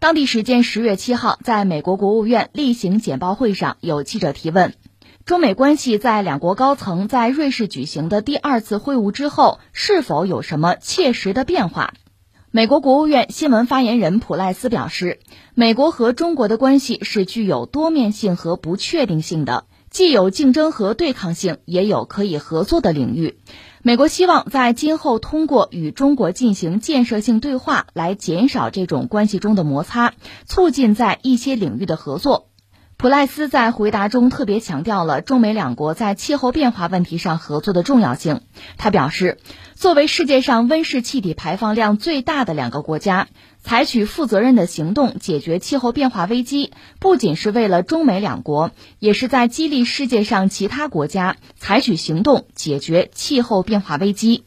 当地时间十月七号，在美国国务院例行简报会上，有记者提问：中美关系在两国高层在瑞士举行的第二次会晤之后，是否有什么切实的变化？美国国务院新闻发言人普赖斯表示，美国和中国的关系是具有多面性和不确定性的，既有竞争和对抗性，也有可以合作的领域。美国希望在今后通过与中国进行建设性对话，来减少这种关系中的摩擦，促进在一些领域的合作。普赖斯在回答中特别强调了中美两国在气候变化问题上合作的重要性。他表示，作为世界上温室气体排放量最大的两个国家，采取负责任的行动解决气候变化危机，不仅是为了中美两国，也是在激励世界上其他国家采取行动解决气候变化危机。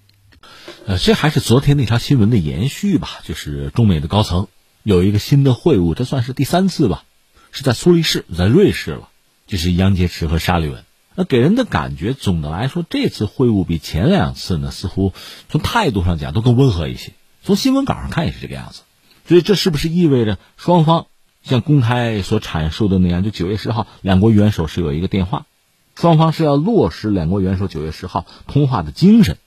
呃，这还是昨天那条新闻的延续吧？就是中美的高层有一个新的会晤，这算是第三次吧。是在苏黎世，在瑞士了，就是杨洁篪和沙利文。那给人的感觉，总的来说，这次会晤比前两次呢，似乎从态度上讲都更温和一些。从新闻稿上看也是这个样子。所以这是不是意味着双方像公开所阐述的那样，就九月十号两国元首是有一个电话，双方是要落实两国元首九月十号通话的精神。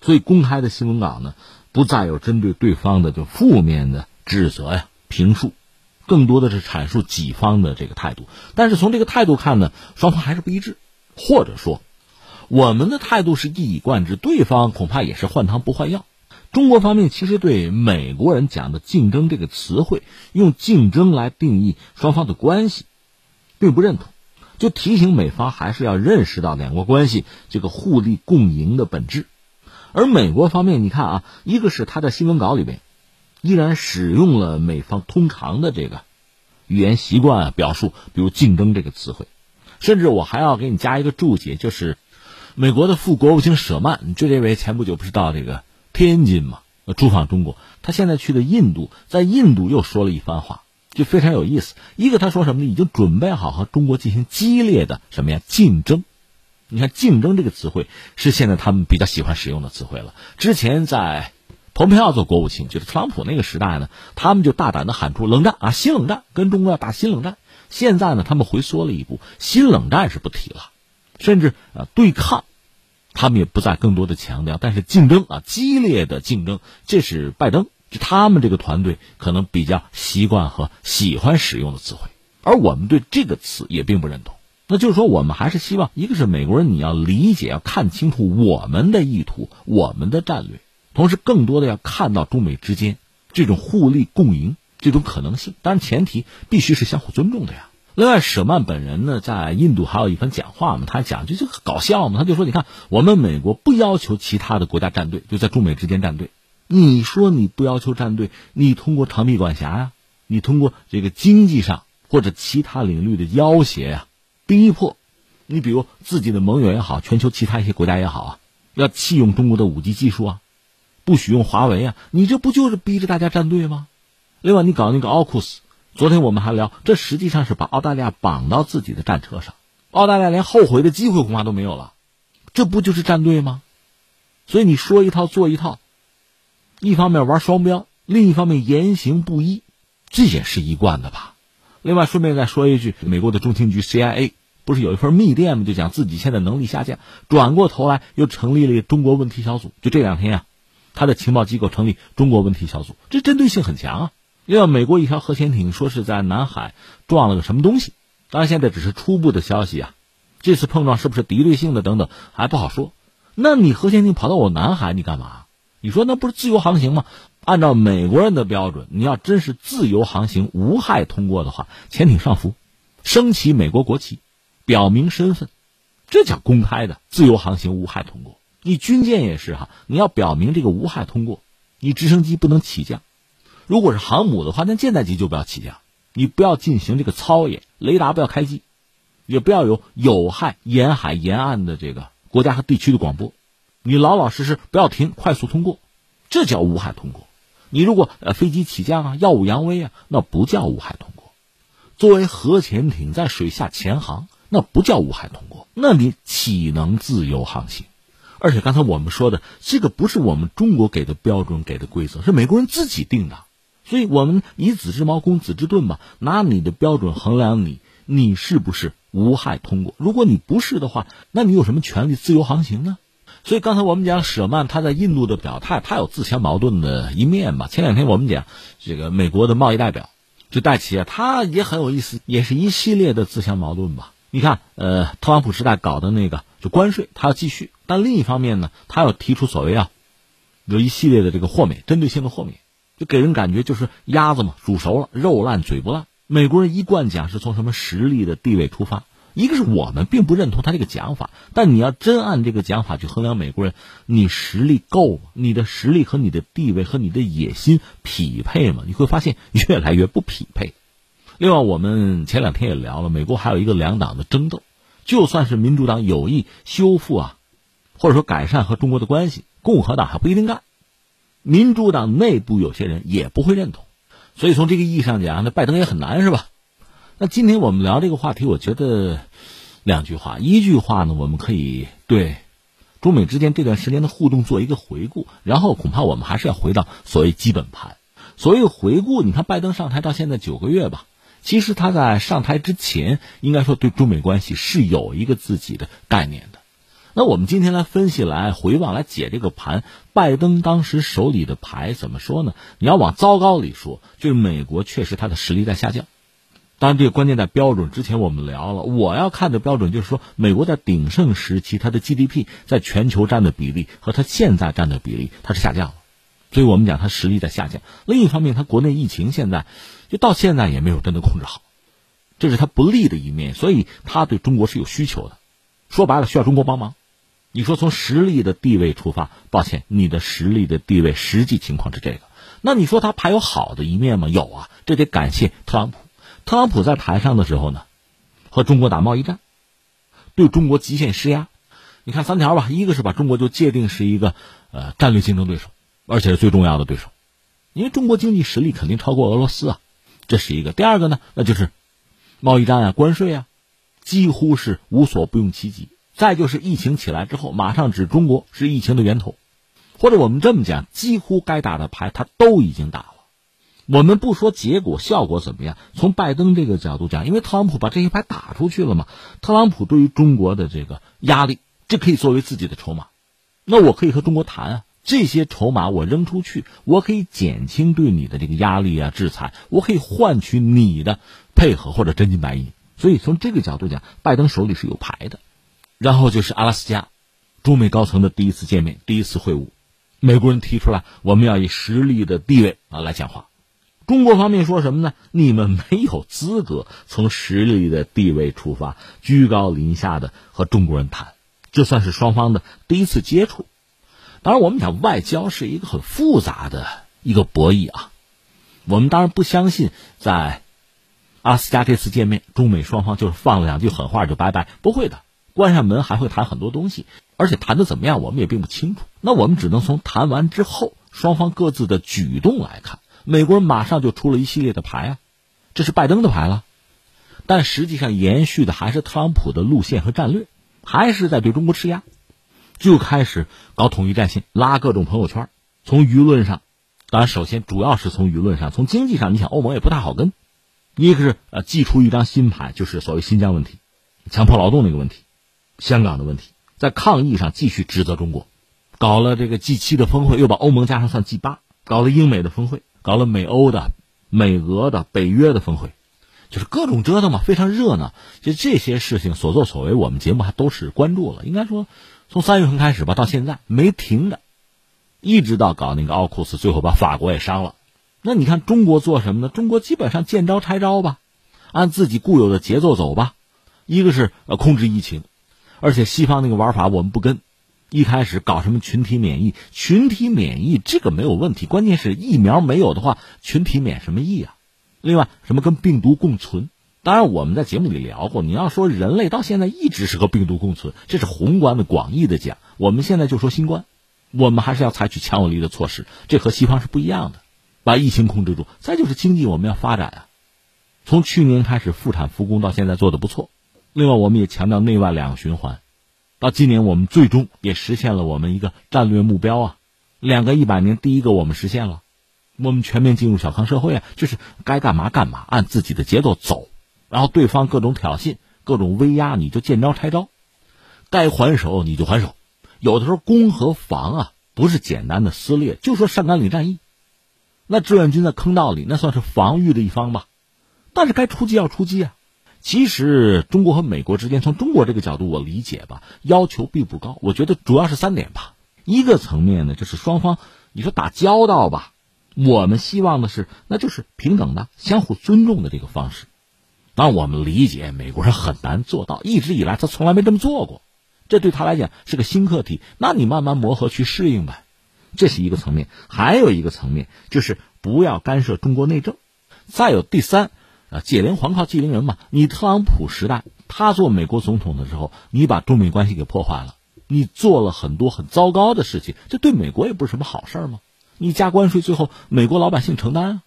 所以公开的新闻稿呢，不再有针对对方的就负面的指责呀、评述。更多的是阐述己方的这个态度，但是从这个态度看呢，双方还是不一致，或者说，我们的态度是一以贯之，对方恐怕也是换汤不换药。中国方面其实对美国人讲的“竞争”这个词汇，用竞争来定义双方的关系，并不认同，就提醒美方还是要认识到两国关系这个互利共赢的本质。而美国方面，你看啊，一个是他在新闻稿里边。依然使用了美方通常的这个语言习惯啊表述，比如“竞争”这个词汇，甚至我还要给你加一个注解，就是美国的副国务卿舍曼，就这位前不久不是到这个天津嘛，驻访中国，他现在去的印度，在印度又说了一番话，就非常有意思。一个他说什么呢？已经准备好和中国进行激烈的什么呀竞争？你看“竞争”这个词汇是现在他们比较喜欢使用的词汇了。之前在。蓬佩奥做国务卿，就是特朗普那个时代呢，他们就大胆的喊出冷战啊，新冷战，跟中国要打新冷战。现在呢，他们回缩了一步，新冷战是不提了，甚至啊对抗，他们也不再更多的强调。但是竞争啊，激烈的竞争，这是拜登就他们这个团队可能比较习惯和喜欢使用的词汇，而我们对这个词也并不认同。那就是说，我们还是希望，一个是美国人，你要理解，要看清楚我们的意图，我们的战略。同时，更多的要看到中美之间这种互利共赢这种可能性，当然前提必须是相互尊重的呀。另外，舍曼本人呢，在印度还有一番讲话嘛，他讲就就搞笑嘛，他就说：“你看，我们美国不要求其他的国家站队，就在中美之间站队。你说你不要求站队，你通过长臂管辖呀，你通过这个经济上或者其他领域的要挟呀，逼迫你，比如自己的盟友也好，全球其他一些国家也好啊，要弃用中国的五 G 技术啊。”不许用华为啊！你这不就是逼着大家站队吗？另外，你搞那个奥库斯，昨天我们还聊，这实际上是把澳大利亚绑到自己的战车上，澳大利亚连后悔的机会恐怕都没有了，这不就是站队吗？所以你说一套做一套，一方面玩双标，另一方面言行不一，这也是一贯的吧。另外，顺便再说一句，美国的中情局 CIA 不是有一份密电吗？就讲自己现在能力下降，转过头来又成立了中国问题小组。就这两天呀。他的情报机构成立中国问题小组，这针对性很强啊！因为美国一条核潜艇说是在南海撞了个什么东西，当然现在只是初步的消息啊。这次碰撞是不是敌对性的等等还不好说。那你核潜艇跑到我南海，你干嘛？你说那不是自由航行吗？按照美国人的标准，你要真是自由航行无害通过的话，潜艇上浮，升起美国国旗，表明身份，这叫公开的自由航行无害通过。你军舰也是哈，你要表明这个无害通过，你直升机不能起降，如果是航母的话，那舰载机就不要起降，你不要进行这个操演，雷达不要开机，也不要有有害沿海沿岸的这个国家和地区的广播，你老老实实不要停，快速通过，这叫无害通过。你如果呃飞机起降啊，耀武扬威啊，那不叫无害通过。作为核潜艇在水下潜航，那不叫无害通过，那你岂能自由航行？而且刚才我们说的这个不是我们中国给的标准、给的规则，是美国人自己定的，所以我们以子之矛攻子之盾吧，拿你的标准衡量你，你是不是无害通过？如果你不是的话，那你有什么权利自由航行呢？所以刚才我们讲舍曼他在印度的表态，他有自相矛盾的一面吧。前两天我们讲这个美国的贸易代表就戴奇啊，他也很有意思，也是一系列的自相矛盾吧。你看，呃，特朗普时代搞的那个就关税，他要继续，但另一方面呢，他要提出所谓啊，有一系列的这个豁免，针对性的豁免，就给人感觉就是鸭子嘛煮熟了，肉烂嘴不烂。美国人一贯讲是从什么实力的地位出发。一个是我们并不认同他这个讲法，但你要真按这个讲法去衡量美国人，你实力够吗？你的实力和你的地位和你的野心匹配吗？你会发现越来越不匹配。另外，我们前两天也聊了，美国还有一个两党的争斗，就算是民主党有意修复啊，或者说改善和中国的关系，共和党还不一定干，民主党内部有些人也不会认同，所以从这个意义上讲，那拜登也很难，是吧？那今天我们聊这个话题，我觉得两句话，一句话呢，我们可以对中美之间这段时间的互动做一个回顾，然后恐怕我们还是要回到所谓基本盘。所谓回顾，你看拜登上台到现在九个月吧，其实他在上台之前，应该说对中美关系是有一个自己的概念的。那我们今天来分析、来回望、来解这个盘，拜登当时手里的牌怎么说呢？你要往糟糕里说，就是美国确实他的实力在下降。当然，这个关键在标准。之前我们聊了，我要看的标准就是说，美国在鼎盛时期，它的 GDP 在全球占的比例和它现在占的比例，它是下降了。所以我们讲它实力在下降。另一方面，它国内疫情现在就到现在也没有真的控制好，这是它不利的一面。所以它对中国是有需求的。说白了，需要中国帮忙。你说从实力的地位出发，抱歉，你的实力的地位实际情况是这个。那你说他还有好的一面吗？有啊，这得感谢特朗普。特朗普在台上的时候呢，和中国打贸易战，对中国极限施压。你看三条吧，一个是把中国就界定是一个呃战略竞争对手，而且是最重要的对手，因为中国经济实力肯定超过俄罗斯啊，这是一个。第二个呢，那就是贸易战啊、关税啊，几乎是无所不用其极。再就是疫情起来之后，马上指中国是疫情的源头，或者我们这么讲，几乎该打的牌他都已经打了。我们不说结果效果怎么样，从拜登这个角度讲，因为特朗普把这些牌打出去了嘛，特朗普对于中国的这个压力，这可以作为自己的筹码。那我可以和中国谈啊，这些筹码我扔出去，我可以减轻对你的这个压力啊、制裁，我可以换取你的配合或者真金白银。所以从这个角度讲，拜登手里是有牌的。然后就是阿拉斯加，中美高层的第一次见面、第一次会晤，美国人提出来，我们要以实力的地位啊来讲话。中国方面说什么呢？你们没有资格从实力的地位出发，居高临下的和中国人谈，这算是双方的第一次接触。当然，我们讲外交是一个很复杂的一个博弈啊。我们当然不相信，在阿拉斯加这次见面，中美双方就是放了两句狠话就拜拜，不会的，关上门还会谈很多东西，而且谈的怎么样，我们也并不清楚。那我们只能从谈完之后双方各自的举动来看。美国人马上就出了一系列的牌啊，这是拜登的牌了，但实际上延续的还是特朗普的路线和战略，还是在对中国施压，就开始搞统一战线，拉各种朋友圈。从舆论上，当然首先主要是从舆论上，从经济上，你想欧盟也不太好跟，一个是呃祭出一张新牌，就是所谓新疆问题、强迫劳动那个问题、香港的问题，在抗议上继续指责中国，搞了这个 G 七的峰会，又把欧盟加上算 G 八，搞了英美的峰会。搞了美欧的、美俄的、北约的峰会，就是各种折腾嘛，非常热闹。就这些事情所作所为，我们节目还都是关注了。应该说，从三月份开始吧，到现在没停的，一直到搞那个奥库斯，最后把法国也伤了。那你看中国做什么呢？中国基本上见招拆招吧，按自己固有的节奏走吧。一个是呃控制疫情，而且西方那个玩法我们不跟。一开始搞什么群体免疫？群体免疫这个没有问题，关键是疫苗没有的话，群体免什么疫啊？另外，什么跟病毒共存？当然，我们在节目里聊过，你要说人类到现在一直是和病毒共存，这是宏观的、广义的讲。我们现在就说新冠，我们还是要采取强有力的措施，这和西方是不一样的，把疫情控制住。再就是经济，我们要发展啊。从去年开始复产复工到现在做的不错。另外，我们也强调内外两个循环。到今年，我们最终也实现了我们一个战略目标啊，两个一百年，第一个我们实现了，我们全面进入小康社会啊，就是该干嘛干嘛，按自己的节奏走。然后对方各种挑衅、各种威压，你就见招拆招，该还手你就还手。有的时候攻和防啊，不是简单的撕裂，就说上甘岭战役，那志愿军在坑道里，那算是防御的一方吧。但是该出击要出击啊。其实中国和美国之间，从中国这个角度我理解吧，要求并不高。我觉得主要是三点吧。一个层面呢，就是双方你说打交道吧，我们希望的是那就是平等的、相互尊重的这个方式。那我们理解美国人很难做到，一直以来他从来没这么做过，这对他来讲是个新课题。那你慢慢磨合去适应呗，这是一个层面。还有一个层面就是不要干涉中国内政。再有第三。啊，解铃还靠系铃人嘛！你特朗普时代，他做美国总统的时候，你把中美关系给破坏了，你做了很多很糟糕的事情，这对美国也不是什么好事儿吗？你加关税，最后美国老百姓承担啊，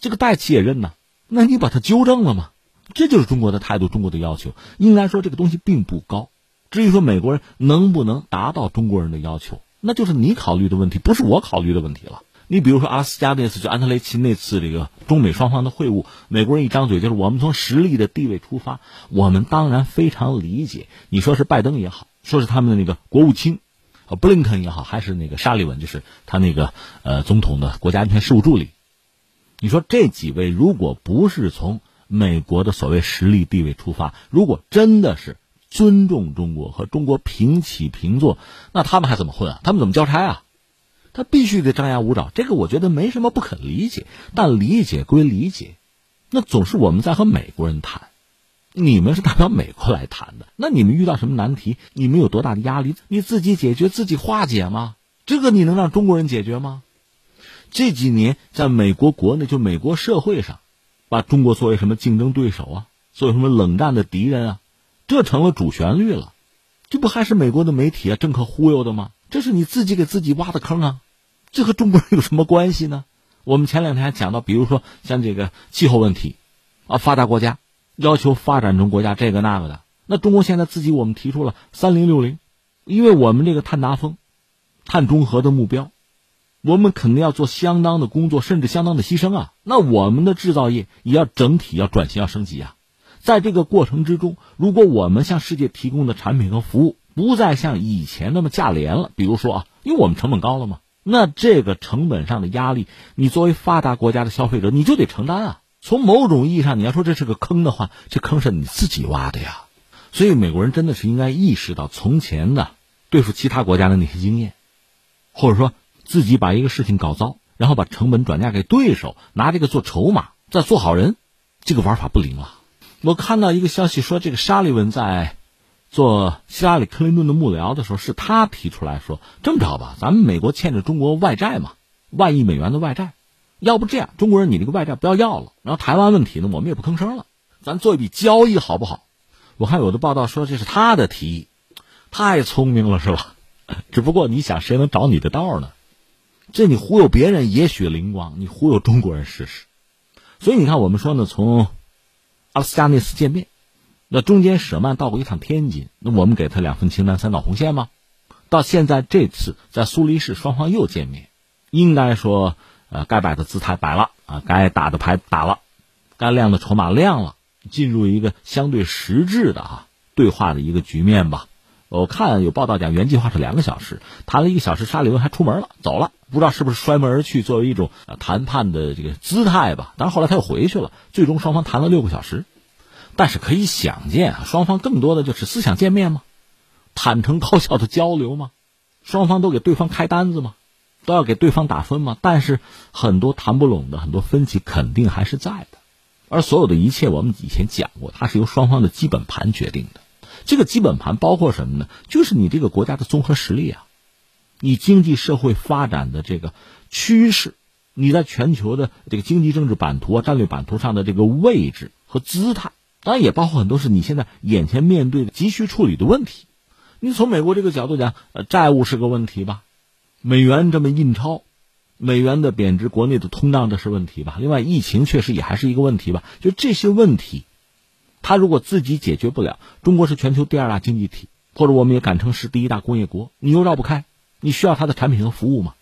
这个代企也认呐，那你把它纠正了吗？这就是中国的态度，中国的要求。应该说这个东西并不高。至于说美国人能不能达到中国人的要求，那就是你考虑的问题，不是我考虑的问题了。你比如说阿拉斯加那次，就安特雷奇那次这个中美双方的会晤，美国人一张嘴就是我们从实力的地位出发，我们当然非常理解。你说是拜登也好，说是他们的那个国务卿，呃布林肯也好，还是那个沙利文，就是他那个呃总统的国家安全事务助理，你说这几位如果不是从美国的所谓实力地位出发，如果真的是尊重中国和中国平起平坐，那他们还怎么混啊？他们怎么交差啊？他必须得张牙舞爪，这个我觉得没什么不可理解。但理解归理解，那总是我们在和美国人谈，你们是代表美国来谈的。那你们遇到什么难题，你们有多大的压力，你自己解决，自己化解吗？这个你能让中国人解决吗？这几年在美国国内，就美国社会上，把中国作为什么竞争对手啊，作为什么冷战的敌人啊，这成了主旋律了。这不还是美国的媒体啊、政客忽悠的吗？这是你自己给自己挖的坑啊！这和中国人有什么关系呢？我们前两天还讲到，比如说像这个气候问题，啊，发达国家要求发展中国家这个那个的，那中国现在自己我们提出了三零六零，因为我们这个碳达峰、碳中和的目标，我们肯定要做相当的工作，甚至相当的牺牲啊。那我们的制造业也要整体要转型、要升级啊。在这个过程之中，如果我们向世界提供的产品和服务，不再像以前那么价廉了，比如说啊，因为我们成本高了嘛，那这个成本上的压力，你作为发达国家的消费者，你就得承担啊。从某种意义上，你要说这是个坑的话，这坑是你自己挖的呀。所以美国人真的是应该意识到从前的对付其他国家的那些经验，或者说自己把一个事情搞糟，然后把成本转嫁给对手，拿这个做筹码再做好人，这个玩法不灵了。我看到一个消息说，这个沙利文在。做希拉里·克林顿的幕僚的时候，是他提出来说：“这么着吧，咱们美国欠着中国外债嘛，万亿美元的外债，要不这样，中国人你这个外债不要要了，然后台湾问题呢，我们也不吭声了，咱做一笔交易好不好？”我看有的报道说这是他的提议，太聪明了是吧？只不过你想，谁能找你的道呢？这你忽悠别人也许灵光，你忽悠中国人试试。所以你看，我们说呢，从阿拉斯加那次见面。那中间舍曼到过一趟天津，那我们给他两份清单，三道红线吗？到现在这次在苏黎世双方又见面，应该说，呃，该摆的姿态摆了啊，该打的牌打了，该亮的筹码亮了，进入一个相对实质的啊对话的一个局面吧。我看有报道讲原计划是两个小时，谈了一个小时，沙利文还出门了，走了，不知道是不是摔门而去，作为一种谈判的这个姿态吧。但是后来他又回去了，最终双方谈了六个小时。但是可以想见啊，双方更多的就是思想见面吗？坦诚高效的交流吗？双方都给对方开单子吗？都要给对方打分吗？但是很多谈不拢的，很多分歧肯定还是在的。而所有的一切，我们以前讲过，它是由双方的基本盘决定的。这个基本盘包括什么呢？就是你这个国家的综合实力啊，你经济社会发展的这个趋势，你在全球的这个经济政治版图啊、战略版图上的这个位置和姿态。当然也包括很多是你现在眼前面对的急需处理的问题。你从美国这个角度讲，呃，债务是个问题吧？美元这么印钞，美元的贬值，国内的通胀这是问题吧？另外，疫情确实也还是一个问题吧？就这些问题，他如果自己解决不了，中国是全球第二大经济体，或者我们也敢称是第一大工业国，你又绕不开，你需要他的产品和服务吗？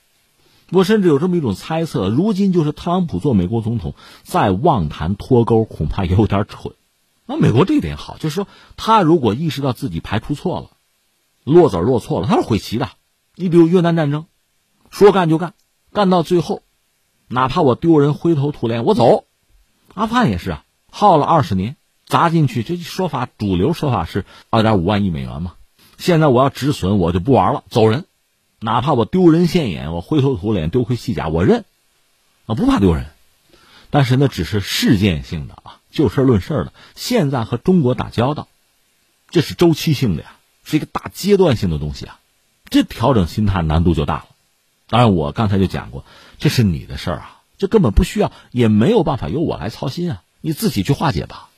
我甚至有这么一种猜测：如今就是特朗普做美国总统，再妄谈脱钩，恐怕也有点蠢。那美国这一点好，就是说他如果意识到自己排除错了，落子落错了，他是悔棋的。你比如越南战争，说干就干，干到最后，哪怕我丢人、灰头土脸，我走。阿富汗也是啊，耗了二十年，砸进去，这说法主流说法是二点五万亿美元嘛。现在我要止损，我就不玩了，走人。哪怕我丢人现眼，我灰头土脸，丢盔弃甲，我认，我不怕丢人。但是那只是事件性的啊，就事论事的。现在和中国打交道，这是周期性的呀，是一个大阶段性的东西啊，这调整心态难度就大了。当然，我刚才就讲过，这是你的事儿啊，这根本不需要，也没有办法由我来操心啊，你自己去化解吧。